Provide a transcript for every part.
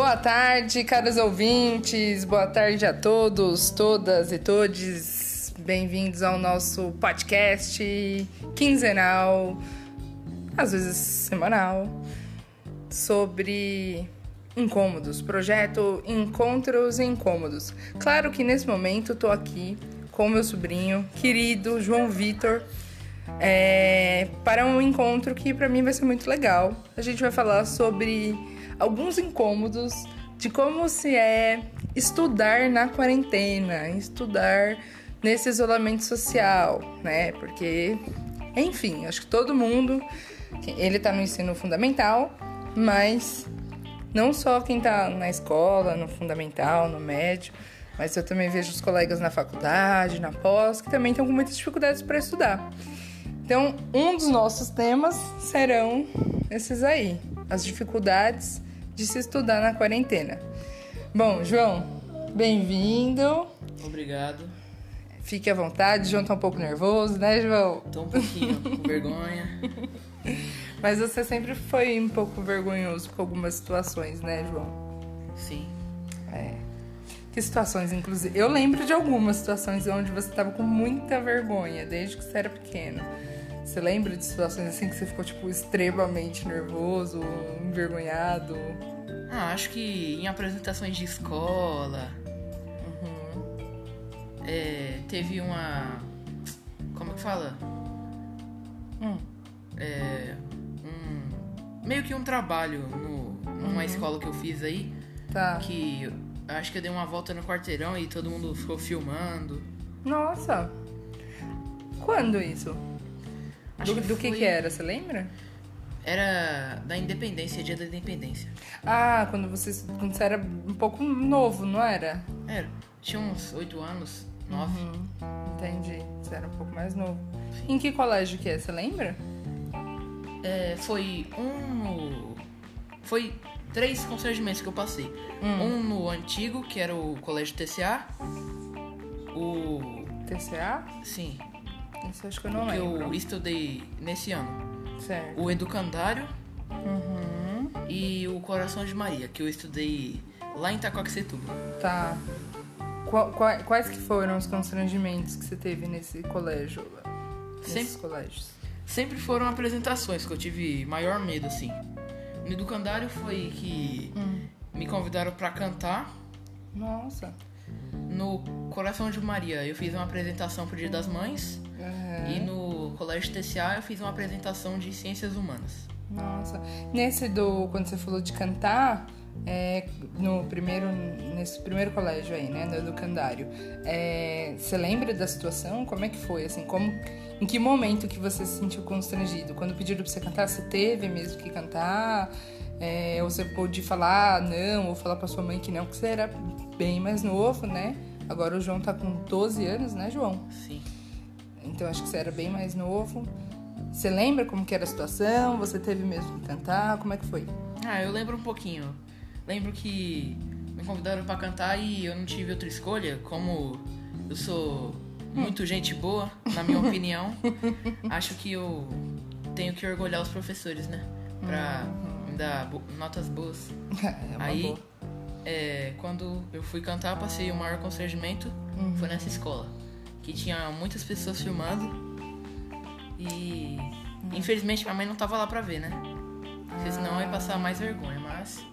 Boa tarde, caros ouvintes. Boa tarde a todos, todas e todes. Bem-vindos ao nosso podcast quinzenal, às vezes semanal, sobre incômodos, projeto Encontros Incômodos. Claro que nesse momento estou aqui com meu sobrinho querido João Vitor é, para um encontro que para mim vai ser muito legal. A gente vai falar sobre alguns incômodos de como se é estudar na quarentena, estudar nesse isolamento social, né? Porque, enfim, acho que todo mundo, ele tá no ensino fundamental, mas não só quem tá na escola, no fundamental, no médio, mas eu também vejo os colegas na faculdade, na pós, que também estão com muitas dificuldades para estudar. Então, um dos nossos temas serão esses aí, as dificuldades de se estudar na quarentena. Bom, João, bem-vindo. Obrigado. Fique à vontade, João tá um pouco nervoso, né, João? Tô um pouquinho com vergonha. Mas você sempre foi um pouco vergonhoso com algumas situações, né, João? Sim. É. Que situações, inclusive? Eu lembro de algumas situações onde você tava com muita vergonha, desde que você era pequeno. Você lembra de situações assim que você ficou, tipo, extremamente nervoso, envergonhado? Ah, acho que em apresentações de escola. Uhum. É, teve uma. Como é que fala? Hum. É, um, meio que um trabalho no, numa Uhum. escola que eu fiz aí. Tá. Que acho que eu dei uma volta no quarteirão e todo mundo ficou filmando. Nossa! Quando isso? Acho Do, do que foi- que era, você lembra? Era da Independência, dia da Independência. Ah, quando você, quando você era um pouco novo, não era? Era, tinha uns oito anos, nove. Uhum, entendi. Você era um pouco mais novo. Em que colégio que é, você lembra? É, foi um no. Foi três constrangimentos que eu passei. Hum. Um no antigo, que era o colégio TCA. O. TCA? Sim, Isso eu acho que eu não que lembro. eu estudei nesse ano. Certo. O Educandário Uhum, e o Coração de Maria, que eu estudei lá em Itacoaxetuba. tá. Qua- qua- quais que foram os constrangimentos que você teve nesse colégio? Nesses Sempre, colégios? sempre foram apresentações que eu tive maior medo, assim. No Educandário foi que Hum. me convidaram pra cantar. Nossa. No Coração de Maria eu fiz uma apresentação pro Dia das Mães. E no Colégio TCA eu fiz uma apresentação de Ciências Humanas. Nossa. Nesse do. Quando você falou de cantar, é, no primeiro. Nesse primeiro colégio aí, né? No educandário. É, você lembra da situação? Como é que foi? Assim, como. Em que momento que você se sentiu constrangido? Quando pediram pra você cantar, você teve mesmo que cantar? É, ou você pôde falar não, ou falar pra sua mãe que não, porque você era bem mais novo, né? Agora o João tá com 12 anos, né, João? Sim. Então acho que você era bem mais novo. Você lembra como que era a situação? Você teve mesmo que cantar? Como é que foi? Ah, eu lembro um pouquinho. Lembro que me convidaram pra cantar e eu não tive outra escolha. Como eu sou muito gente boa, na minha opinião, acho que eu tenho que orgulhar os professores, né? Pra me dar bo- notas boas. É uma Aí, boa. é, quando eu fui cantar, passei o maior constrangimento. Foi nessa escola. Que tinha muitas pessoas filmando. E infelizmente minha mãe não tava lá pra ver, né? Porque senão eu ia passar mais vergonha, mas.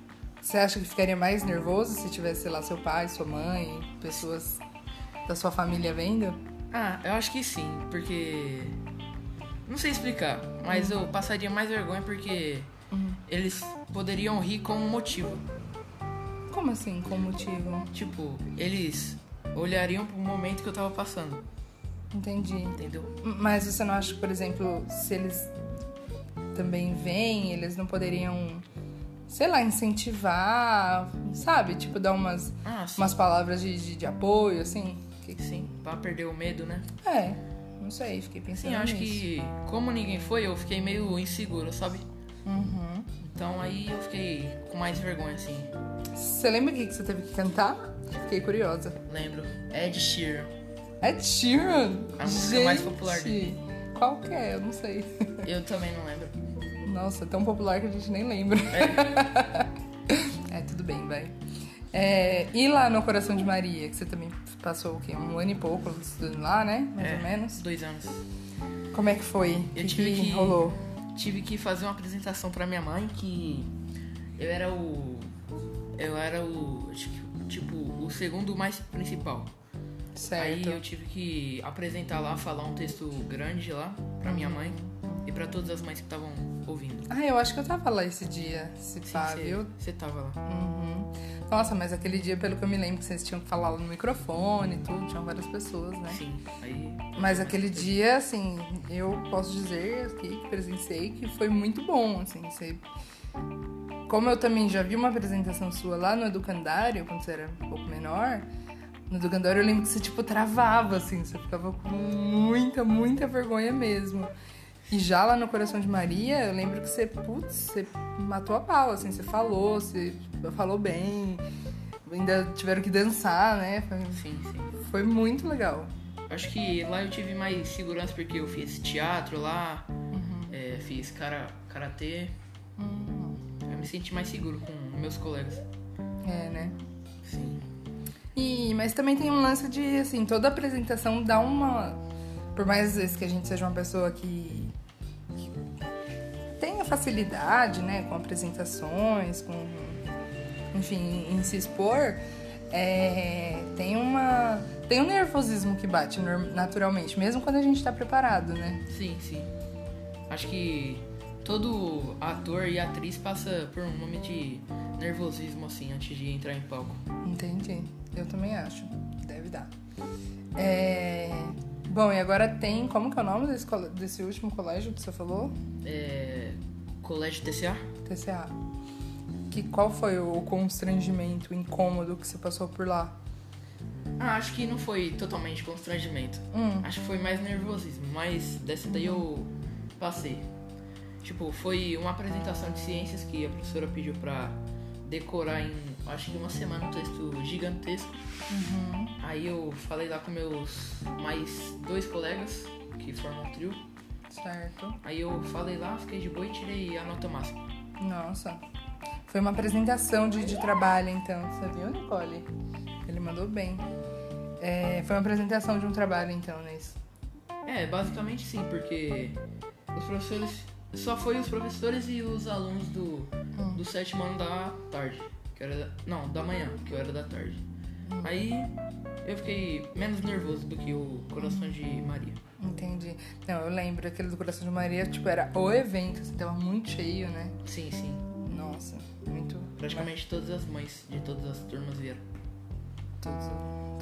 Você acha que ficaria mais nervoso se tivesse, lá, seu pai, sua mãe, pessoas da sua família vendo? Ah, eu acho que sim, porque. Não sei explicar, mas eu passaria mais vergonha porque eles poderiam rir com um motivo. Como assim? Com motivo? Tipo, eles olhariam pro momento que eu tava passando, Entendi. entendeu? Mas você não acha que, por exemplo, se eles também vêm, eles não poderiam, sei lá, incentivar, sabe? Tipo, dar umas, Ah, umas palavras de, de, de apoio, assim? Que- Sim, pra perder o medo, né? É, não sei, fiquei pensando Sim, eu acho nisso. que como ninguém foi, eu fiquei meio inseguro, sabe? Uhum. Então aí eu fiquei com mais vergonha, assim. Você lembra o que você teve que cantar? Fiquei curiosa. Lembro. Ed Sheeran. Ed Sheeran? A música mais popular dele. Qual que é? Eu não sei. Eu também não lembro. Nossa, é tão popular que a gente nem lembra. É, tudo bem, vai. É, e lá no Coração de Maria, que você também passou o quê? Um ano e pouco estudando lá, né? Mais É, ou menos. Dois anos. Como é que foi? Eu que, tive que que- rolou? Tive que fazer uma apresentação pra minha mãe que eu era o. Eu era o. Tipo, o segundo mais principal. Aí Certo. eu tive que apresentar lá, falar um texto grande lá pra minha mãe e pra todas as mães que estavam ouvindo. Ah, eu acho que eu tava lá esse dia, se Sim, pá, você- viu? Você tava lá. Uhum. Nossa, mas aquele dia, pelo que eu me lembro, vocês tinham que falar no microfone e tudo, tinham várias pessoas, né? Sim. Aí. Mas aquele dia, assim, eu posso dizer aqui que presenciei que foi muito bom, assim, você... Como eu também já vi uma apresentação sua lá no Educandário, quando você era um pouco menor, no Educandário eu lembro que você, tipo, travava, assim, você ficava com muita, muita vergonha mesmo. E já lá no Coração de Maria, eu lembro que você, putz, você matou a pau, assim, você falou, você falou bem, ainda tiveram que dançar, né? Foi, Sim, sim. foi muito legal. Acho que lá eu tive mais segurança porque eu fiz teatro lá, é, fiz cara, karatê. Eu me senti mais seguro com meus colegas. É, né? Sim. E, mas também tem um lance de, assim, toda apresentação dá uma. Por mais vezes que a gente seja uma pessoa que, facilidade, né, com apresentações, com. Enfim, em se expor, é, tem uma. Tem um nervosismo que bate naturalmente, mesmo quando a gente tá preparado, né? Sim, sim. Acho que todo ator e atriz passa por um momento de nervosismo assim antes de entrar em palco. Entendi. Eu também acho. Deve dar. É, Bom, e agora tem. Como que é o nome desse, desse último colégio que você falou? É, colégio TCA? TCA. Que, qual foi o constrangimento, o incômodo que você passou por lá? Ah, acho que não foi totalmente constrangimento. Hum. Acho que foi mais nervosismo, mas dessa daí eu passei. Tipo, foi uma apresentação de ciências que a professora pediu pra decorar em, acho que uma semana um texto gigantesco. Aí eu falei lá com meus mais dois colegas, que formam um trio. Certo. Aí eu falei lá, fiquei de boa e tirei a nota máxima. Nossa. Foi uma apresentação de, de trabalho, então. Você viu, Nicole? Ele mandou bem. É, foi uma apresentação de um trabalho, então, nesse. É, basicamente sim, porque os professores. Só foi os professores e os alunos do, do sétimo ano da tarde. Que era da- não, da manhã, que eu era da tarde. Aí eu fiquei menos nervoso do que o Coração de Maria. Entendi. Não, eu lembro aquele do Coração de Maria, tipo, era o evento, assim, tava muito cheio, né? Sim, sim. Nossa, muito. Praticamente todas as mães de todas as turmas vieram. Todos,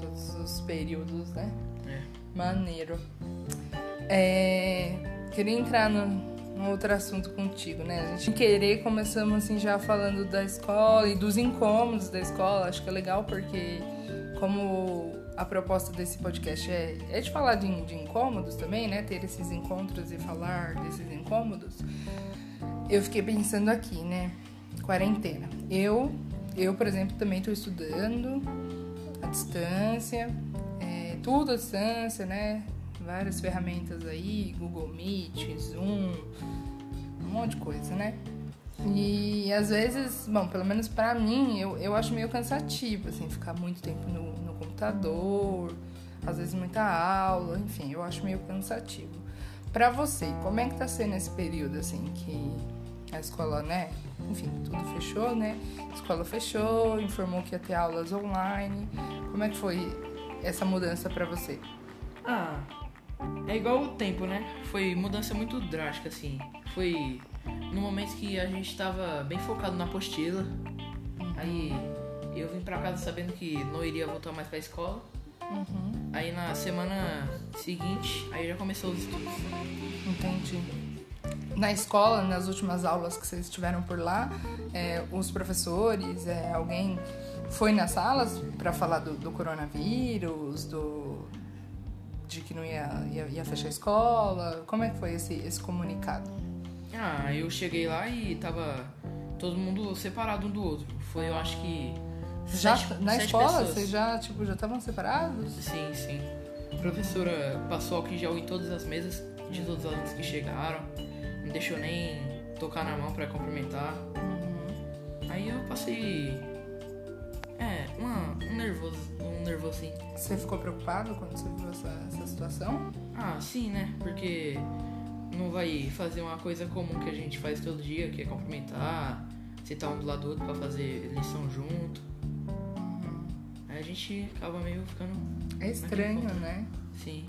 todos os períodos, né? É. Maneiro. É, queria entrar no, num outro assunto contigo, né? A gente querer começamos assim já falando da escola e dos incômodos da escola. Acho que é legal porque como a proposta desse podcast é, é de falar de, de incômodos também, né? Ter esses encontros e falar desses incômodos. Eu fiquei pensando aqui, né? Quarentena. Eu, eu por exemplo, também estou estudando à distância, é, tudo à distância, né? Várias ferramentas aí, Google Meet, Zoom, um monte de coisa, né? E às vezes, bom, pelo menos pra mim, eu, eu acho meio cansativo, assim, ficar muito tempo no, no computador, às vezes muita aula, enfim, eu acho meio cansativo. Pra você, como é que tá sendo esse período, assim, que a escola, né? Enfim, tudo fechou, né? A escola fechou, informou que ia ter aulas online. Como é que foi essa mudança pra você? Ah, é igual o tempo, né? Foi mudança muito drástica, assim. Foi no momento que a gente tava bem focado na apostila. Aí eu vim pra casa sabendo que não iria voltar mais pra escola. Aí na semana seguinte, aí já começou os estudos. Entendi. Na escola, nas últimas aulas que vocês tiveram por lá, é, os professores, é, alguém foi nas salas para falar do, do coronavírus, do de que não ia, ia, ia fechar a escola? Como é que foi esse, esse comunicado? Ah, eu cheguei lá e tava todo mundo separado um do outro. Foi, eu acho que. Já sete- na sete escola, pessoas. vocês já tipo já estavam separados? Sim, sim. A professora passou em gel em todas as mesas de todos os alunos que chegaram. Não deixou nem tocar na mão pra cumprimentar. Uhum. Aí eu passei. É, uma, um nervoso. Um nervosinho. Você ficou preocupado quando você viu essa, essa situação? Ah, sim, né? Porque não vai fazer uma coisa comum que a gente faz todo dia, que é cumprimentar, sentar um do lado do outro pra fazer lição junto. Aí a gente acaba meio ficando. É estranho, né? Sim.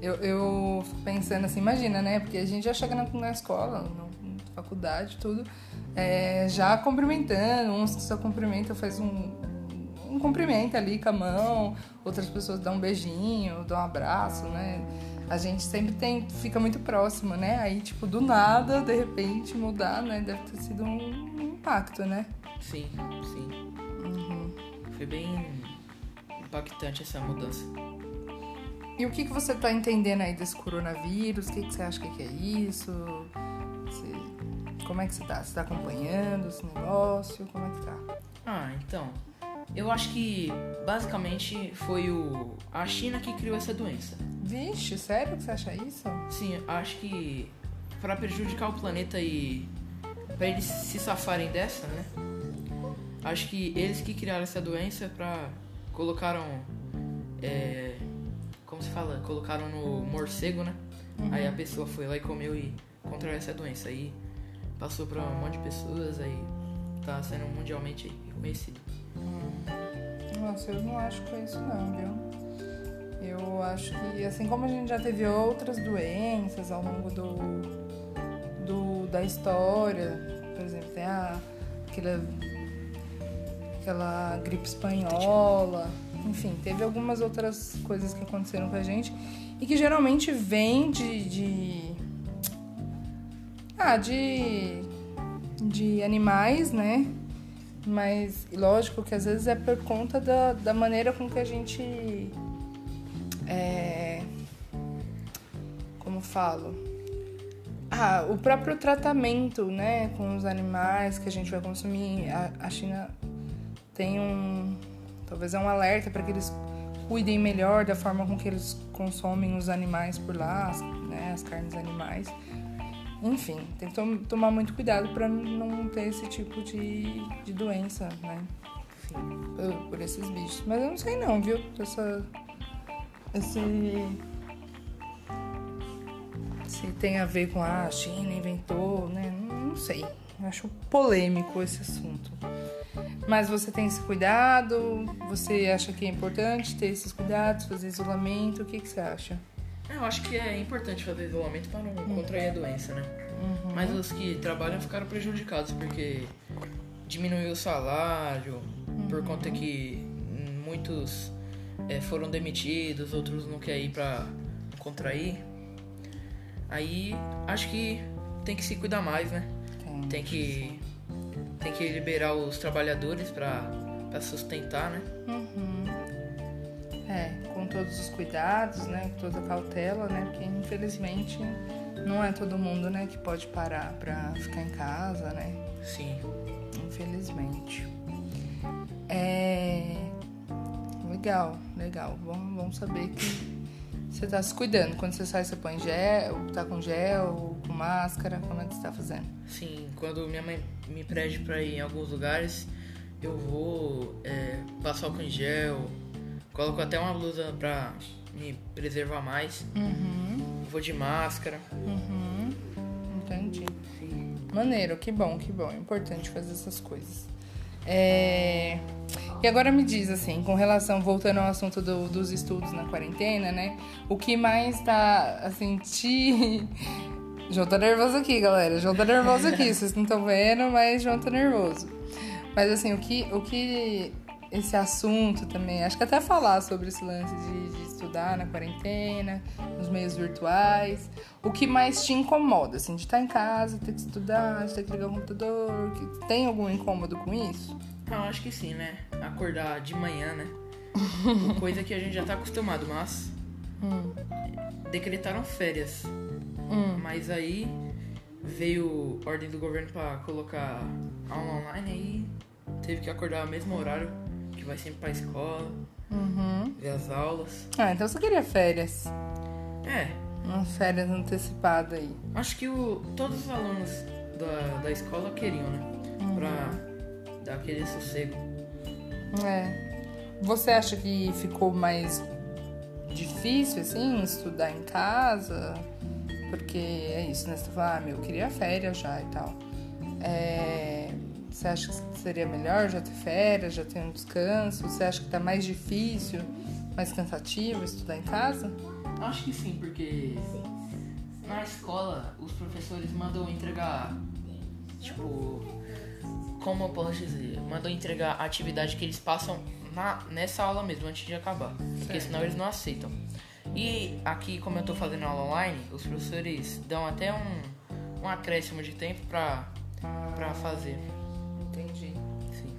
Eu, eu fico pensando assim, imagina, né? Porque a gente já chega na, na escola, na faculdade, tudo, é, já cumprimentando, uns que só cumprimentam, faz um, um cumprimento ali com a mão, outras pessoas dão um beijinho, dão um abraço, né? A gente sempre tem, fica muito próximo, né? Aí, tipo, do nada, de repente, mudar, né? Deve ter sido um impacto, né? Sim, sim. Foi bem impactante essa mudança. E o que, que você tá entendendo aí desse coronavírus? O que, que você acha que é isso? Você- como é que você tá? Você tá acompanhando esse negócio? Como é que tá? Ah, então. Eu acho que basicamente foi o a China que criou essa doença. Vixe, sério que você acha isso? Sim, acho que para prejudicar o planeta e para eles se safarem dessa, né? Acho que eles que criaram essa doença pra colocaram é, como se fala, colocaram no morcego, né? Aí a pessoa foi lá e comeu e contraiu essa doença aí passou pra um monte de pessoas aí tá sendo mundialmente reconhecido. Nossa, eu não acho que foi isso não, viu? Eu acho que, assim como a gente já teve outras doenças ao longo do, do da história, por exemplo, tem a, aquela, aquela gripe espanhola, enfim, teve algumas outras coisas que aconteceram com a gente e que geralmente vem de, de ah, de de animais, né? Mas lógico que às vezes é por conta da, da maneira com que a gente. É, como falo? Ah, o próprio tratamento, né, com os animais que a gente vai consumir. A, a China tem um. Talvez é um alerta para que eles cuidem melhor da forma com que eles consomem os animais por lá, as, né, as carnes animais. Enfim, tem que tom- tomar muito cuidado para não ter esse tipo de, de doença, né? Por, por esses bichos. Mas eu não sei não, viu? Essa, esse... Se tem a ver com ah, a China inventou, né? Não, não sei. Acho polêmico esse assunto. Mas você tem esse cuidado? Você acha que é importante ter esses cuidados, fazer isolamento? O que, que você acha? Eu acho que é importante fazer isolamento para não contrair a doença, né? Uhum. Mas os que trabalham ficaram prejudicados porque diminuiu o salário, por conta que muitos eh, foram demitidos, outros não querem ir para contrair. Aí acho que tem que se cuidar mais, né? Tem. Tem que tem que liberar os trabalhadores para sustentar, né? Uhum. É, com todos os cuidados, né? Com toda a cautela, né? Porque infelizmente não é todo mundo, né, que pode parar pra ficar em casa, né? Sim. Infelizmente. É. Legal, legal. Bom, bom saber que você tá se cuidando. Quando você sai, você põe gel, tá com gel, com máscara, como é que você tá fazendo? Sim, quando minha mãe me pede pra ir em alguns lugares, eu vou é, passar álcool em gel, coloco até uma blusa pra me preservar mais, Uhum, vou de máscara. uhum. Entendi. Maneiro, que bom, que bom. É importante fazer essas coisas. É, E agora me diz, assim, com relação, voltando ao assunto do- dos estudos na quarentena, né? O que mais tá, assim, te. João tá nervoso aqui, galera. João tá nervoso aqui, vocês não estão vendo, mas João tá nervoso. Mas, assim, o que, o que esse assunto também, acho que até falar sobre esse lance de, de estudar na quarentena, nos meios virtuais, o que mais te incomoda, assim, de estar em casa, ter que estudar, de ter que ligar o computador, que tem algum incômodo com isso? Eu acho que sim, né? Acordar de manhã, né? Coisa que a gente já tá acostumado, mas Hum, decretaram férias. hum, Mas aí veio ordem do governo pra colocar aula online aí teve que acordar no mesmo horário vai sempre pra escola, uhum. ver as aulas. Ah, então você queria férias. É, Umas férias antecipadas aí. acho que o, todos os alunos da, da escola queriam, né? Pra dar aquele sossego. É. Você acha que ficou mais difícil, assim, estudar em casa? Porque é isso, né? Você fala, ah, meu, eu queria férias já e tal. É... Você acha que seria melhor já ter férias, já ter um descanso? Você acha que tá mais difícil, mais cansativo estudar em casa? Acho que sim, porque na escola os professores mandam entregar, tipo, como eu posso dizer, mandam entregar a atividade que eles passam na, nessa aula mesmo, antes de acabar. Porque senão eles não aceitam. E aqui, como eu tô fazendo aula online, os professores dão até um, um acréscimo de tempo pra, pra fazer. Entendi. Sim.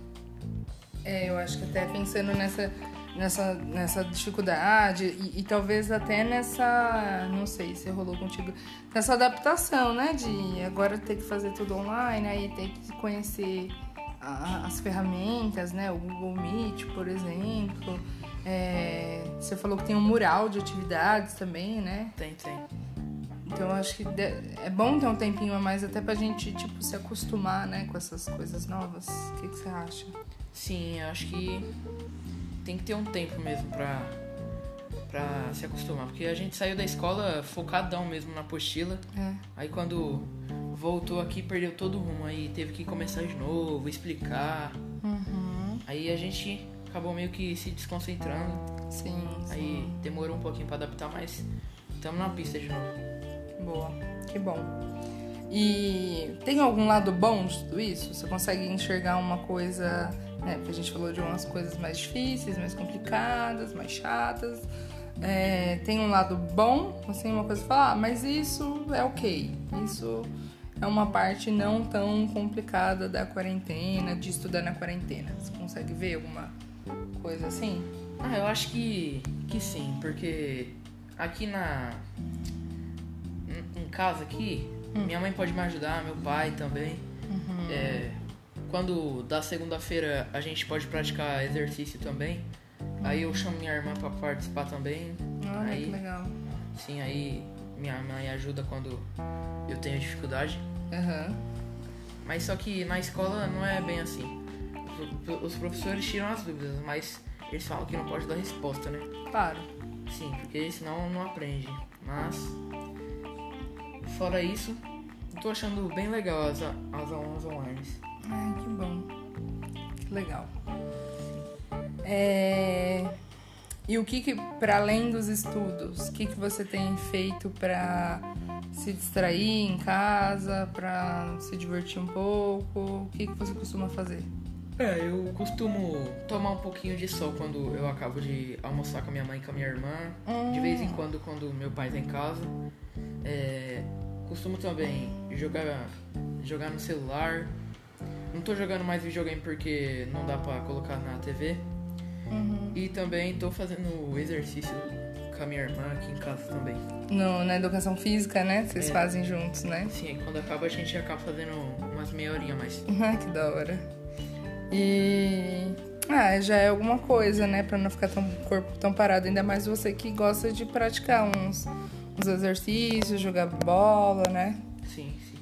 É, eu acho que até pensando nessa, nessa, nessa dificuldade e, e talvez até nessa, não sei se rolou contigo, nessa adaptação, né? De agora ter que fazer tudo online, aí ter que conhecer a- as ferramentas, né? O Google Meet, por exemplo. É, você falou que tem um mural de atividades também, né? Tem, tem. Então acho que é bom ter um tempinho a mais até pra gente, tipo, se acostumar, né, com essas coisas novas. O que, que você acha? Sim, eu acho que tem que ter um tempo mesmo pra, pra se acostumar. Porque a gente saiu da escola focadão mesmo na apostila. É. Aí quando voltou aqui, perdeu todo o rumo. Aí teve que começar de novo, explicar. Uhum. Aí a gente acabou meio que se desconcentrando. Sim, Aí sim. demorou um pouquinho pra adaptar, mas estamos na pista de novo. Boa. Que bom. E tem algum lado bom de tudo isso? Você consegue enxergar uma coisa, né? Porque a gente falou de umas coisas mais difíceis, mais complicadas, mais chatas. É, tem um lado bom, assim, uma coisa que fala, ah, mas isso é ok. Isso é uma parte não tão complicada da quarentena, de estudar na quarentena. Você consegue ver alguma coisa assim? Ah, eu acho que, que sim, porque aqui na. Casa aqui, minha mãe pode me ajudar, meu pai também. É, quando da segunda-feira a gente pode praticar exercício também. Aí eu chamo minha irmã pra participar também. Olha aí, que legal. sim, aí minha mãe ajuda quando eu tenho dificuldade. Aham. Mas só que na escola não é bem assim. Os- Os professores tiram as dúvidas, mas eles falam que não pode dar resposta, né? Claro. Sim, porque senão não aprende. Mas, fora isso, tô achando bem legal as, as aulas online. Ai, que bom. Que legal. É, E o que, que para além dos estudos, o que, que você tem feito para se distrair em casa, para se divertir um pouco? O que, que você costuma fazer? É, eu costumo tomar um pouquinho de sol quando eu acabo de almoçar com a minha mãe e com a minha irmã. De vez em quando, quando meu pai tá em casa. É, costumo também jogar, jogar no celular. Não tô jogando mais videogame porque não dá pra colocar na TV. E também tô fazendo exercício com a minha irmã aqui em casa também. No, na educação física, né? Vocês É. fazem juntos, né? Sim, quando acaba a gente acaba fazendo umas meia horinha mais. Ai, que da hora. E. Ah, já é alguma coisa, né? Pra não ficar tão corpo tão parado. Ainda mais você que gosta de praticar uns, uns exercícios, jogar bola, né? Sim, sim.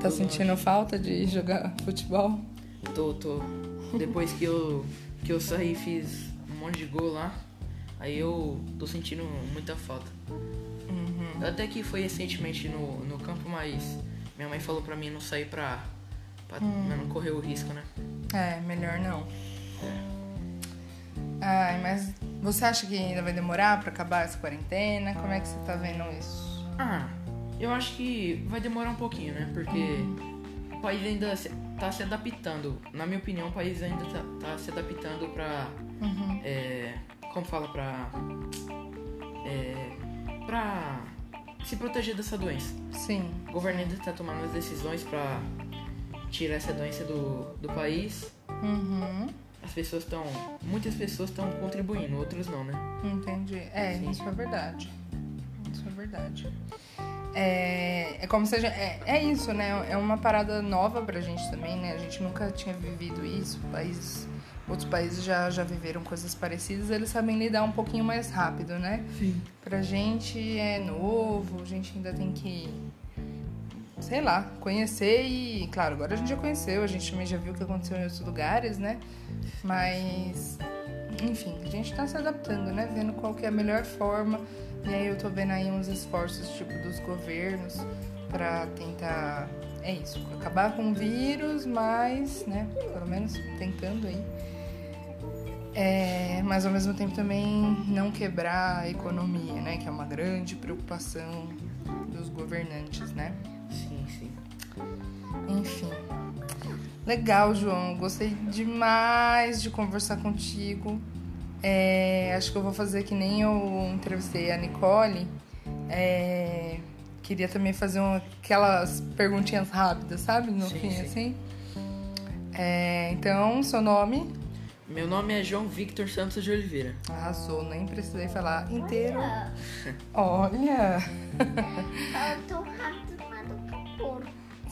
Tá Eu sentindo falta de jogar futebol? Tô, tô. Depois que eu, que eu saí e fiz um monte de gol lá, aí eu tô sentindo muita falta. Até que foi recentemente no, no campo, mas minha mãe falou pra mim não sair pra, pra não correr o risco, né? É, melhor não. Ai, mas você acha que ainda vai demorar pra acabar essa quarentena? Como é que você tá vendo isso? Ah, eu acho que vai demorar um pouquinho, né? Porque o país ainda tá se adaptando. Na minha opinião, o país ainda tá, tá se adaptando pra. é, como fala? Pra. É, pra se proteger dessa doença. Sim. O governo ainda tá tomando as decisões pra tirar essa doença do, do país. Uhum. As pessoas estão. Muitas pessoas estão contribuindo, outras não, né? Entendi. É, Sim. isso é verdade. Isso é verdade. É, é como seja. É, é isso, né? É uma parada nova pra gente também, né? A gente nunca tinha vivido isso. Países, outros países já, já viveram coisas parecidas, eles sabem lidar um pouquinho mais rápido, né? Sim. Pra gente é novo, a gente ainda tem que sei lá, conhecer e, claro, agora a gente já conheceu, a gente também já viu o que aconteceu em outros lugares, né? Mas, enfim, a gente tá se adaptando, né? Vendo qual que é a melhor forma. E aí eu tô vendo aí uns esforços, tipo, dos governos para tentar, é isso, acabar com o vírus, mas, né, pelo menos tentando aí. É, mas ao mesmo tempo também não quebrar a economia, né? Que é uma grande preocupação dos governantes, né? Enfim. Legal, João. Gostei demais de conversar contigo. É, acho que eu vou fazer que nem eu entrevistei a Nicole. É, queria também fazer um, aquelas perguntinhas rápidas, sabe? No Sim, fim, sim. assim. É, então, seu nome? Meu nome é João Victor Santos de Oliveira. Arrasou, nem precisei falar inteiro. Olha, Fala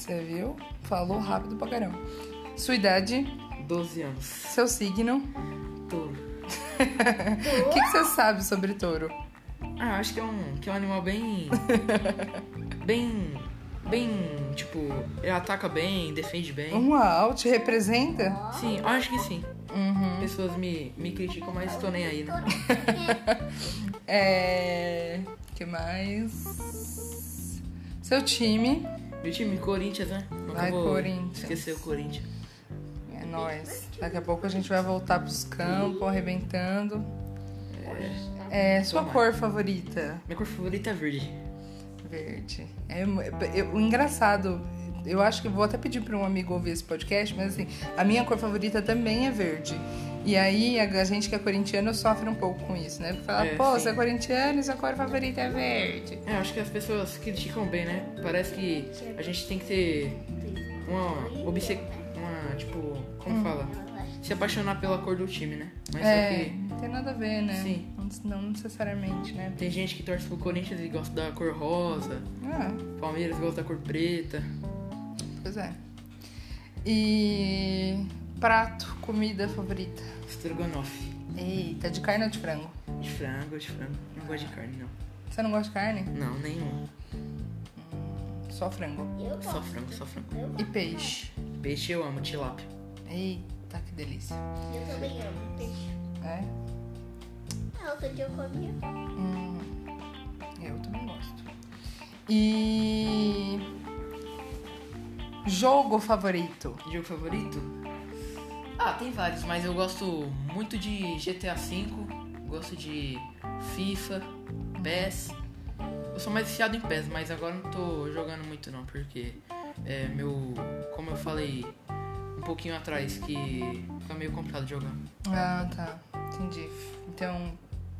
você viu? Falou rápido pra caramba. Sua idade, 12 anos. seu signo. Touro. O que, que você sabe sobre touro? Ah, acho que é um, que é um animal bem. bem. bem. tipo, ele ataca bem, defende bem. Uau, te representa? Sim, acho que sim. Uhum. Pessoas me, me criticam, mas tô nem aí, né? É. que mais? Seu time. Meu time, Corinthians, né? Nunca Vai, Corinthians. esquecer o Corinthians. É nóis. Daqui a pouco a gente vai voltar pros campos, arrebentando. É, sua Tomara. cor favorita? Minha cor favorita é verde. Verde. É, é- o engraçado, eu acho que vou até pedir para um amigo ouvir esse podcast, mas assim, a minha cor favorita também é verde. E aí a, gente que é corintiano sofre um pouco com isso, né? Porque fala, É, pô, sim. você é corintiano e sua cor favorita é verde. É, acho que as pessoas criticam bem, né? Parece que a gente tem que ter uma uma, tipo, como fala? Se apaixonar pela cor do time, né? Mas Hum. é, que não tem nada a ver, né? Sim. Não, não necessariamente, né? tem gente que torce pro Corinthians e gosta da cor rosa, Ah, Palmeiras gosta da cor preta. pois é. E prato, comida favorita? Estrogonofe. Eita, de carne ou de frango? De frango, de frango. Não gosto de carne, não. Você não gosta de carne? Não, nenhum. Só frango. Eu Só gosto. frango, só frango. Eu, E peixe? Peixe eu amo, tilápia. Eita, que delícia. eu também amo peixe. É? Ah, outro dia eu comia. Hum, eu também gosto. E. Jogo favorito? Jogo favorito? Ah, tem vários, mas eu gosto muito de GTA V, gosto de FIFA, PES. Eu sou mais viciado em PES, mas agora não tô jogando muito não, porque é meu. Como eu falei um pouquinho atrás, que fica meio complicado jogar. Ah, tá. Entendi. Então,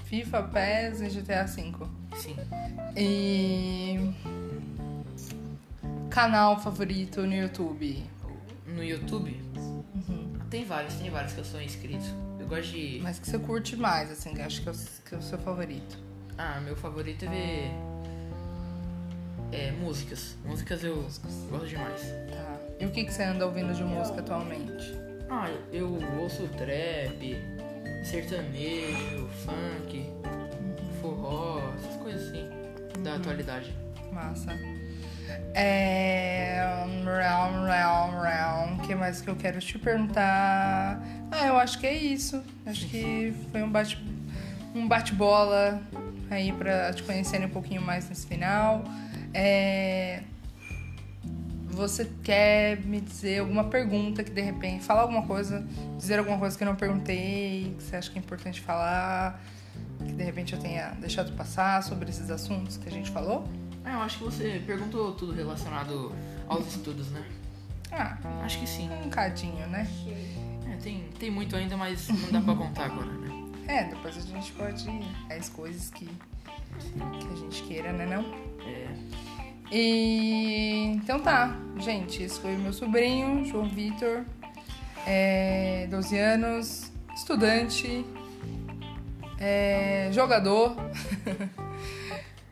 FIFA, PES e GTA V. Sim. E. Canal favorito no YouTube? No YouTube, tem vários, tem vários que eu sou inscrito. Eu gosto de. Mas que você curte mais, assim, que acho que é o, que é o seu favorito. Ah, meu favorito é ver. É, músicas. Músicas eu gosto demais. Tá. E o que, que você anda ouvindo de música atualmente? Ah, eu ouço trap, sertanejo, funk, forró, essas coisas assim, da atualidade. Massa. É. mais que eu quero te perguntar? Ah, eu acho que é isso. Acho que foi um bate um bate-bola aí pra te conhecerem um pouquinho mais nesse final. É, Você quer me dizer alguma pergunta que de repente. Falar alguma coisa, dizer alguma coisa que eu não perguntei, que você acha que é importante falar, que de repente eu tenha deixado passar sobre esses assuntos que a gente falou? Ah, eu acho que você perguntou tudo relacionado aos estudos, né? Ah, Acho que sim. um cadinho, né? É, tem, tem muito ainda, mas não dá pra contar agora, né? É, depois a gente pode ir as coisas que, que a gente queira, né não? É, E então tá, gente, esse foi o meu sobrinho, João Vitor, é, 12 anos, estudante, é, jogador.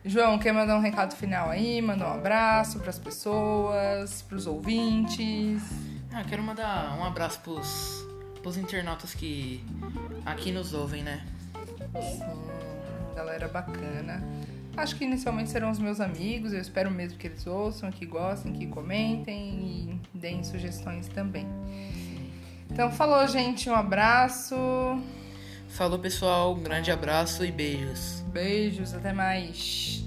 João, quer mandar um recado final aí? Mandar um abraço pras pessoas, pros ouvintes. Ah, quero mandar um abraço pros, pros internautas que aqui nos ouvem, né? Sim, galera bacana. Acho que inicialmente serão os meus amigos, eu espero mesmo que eles ouçam, que gostem, que comentem e deem sugestões também. Então, falou, gente, um abraço. Falou, pessoal. Um grande abraço e beijos. Beijos, até mais.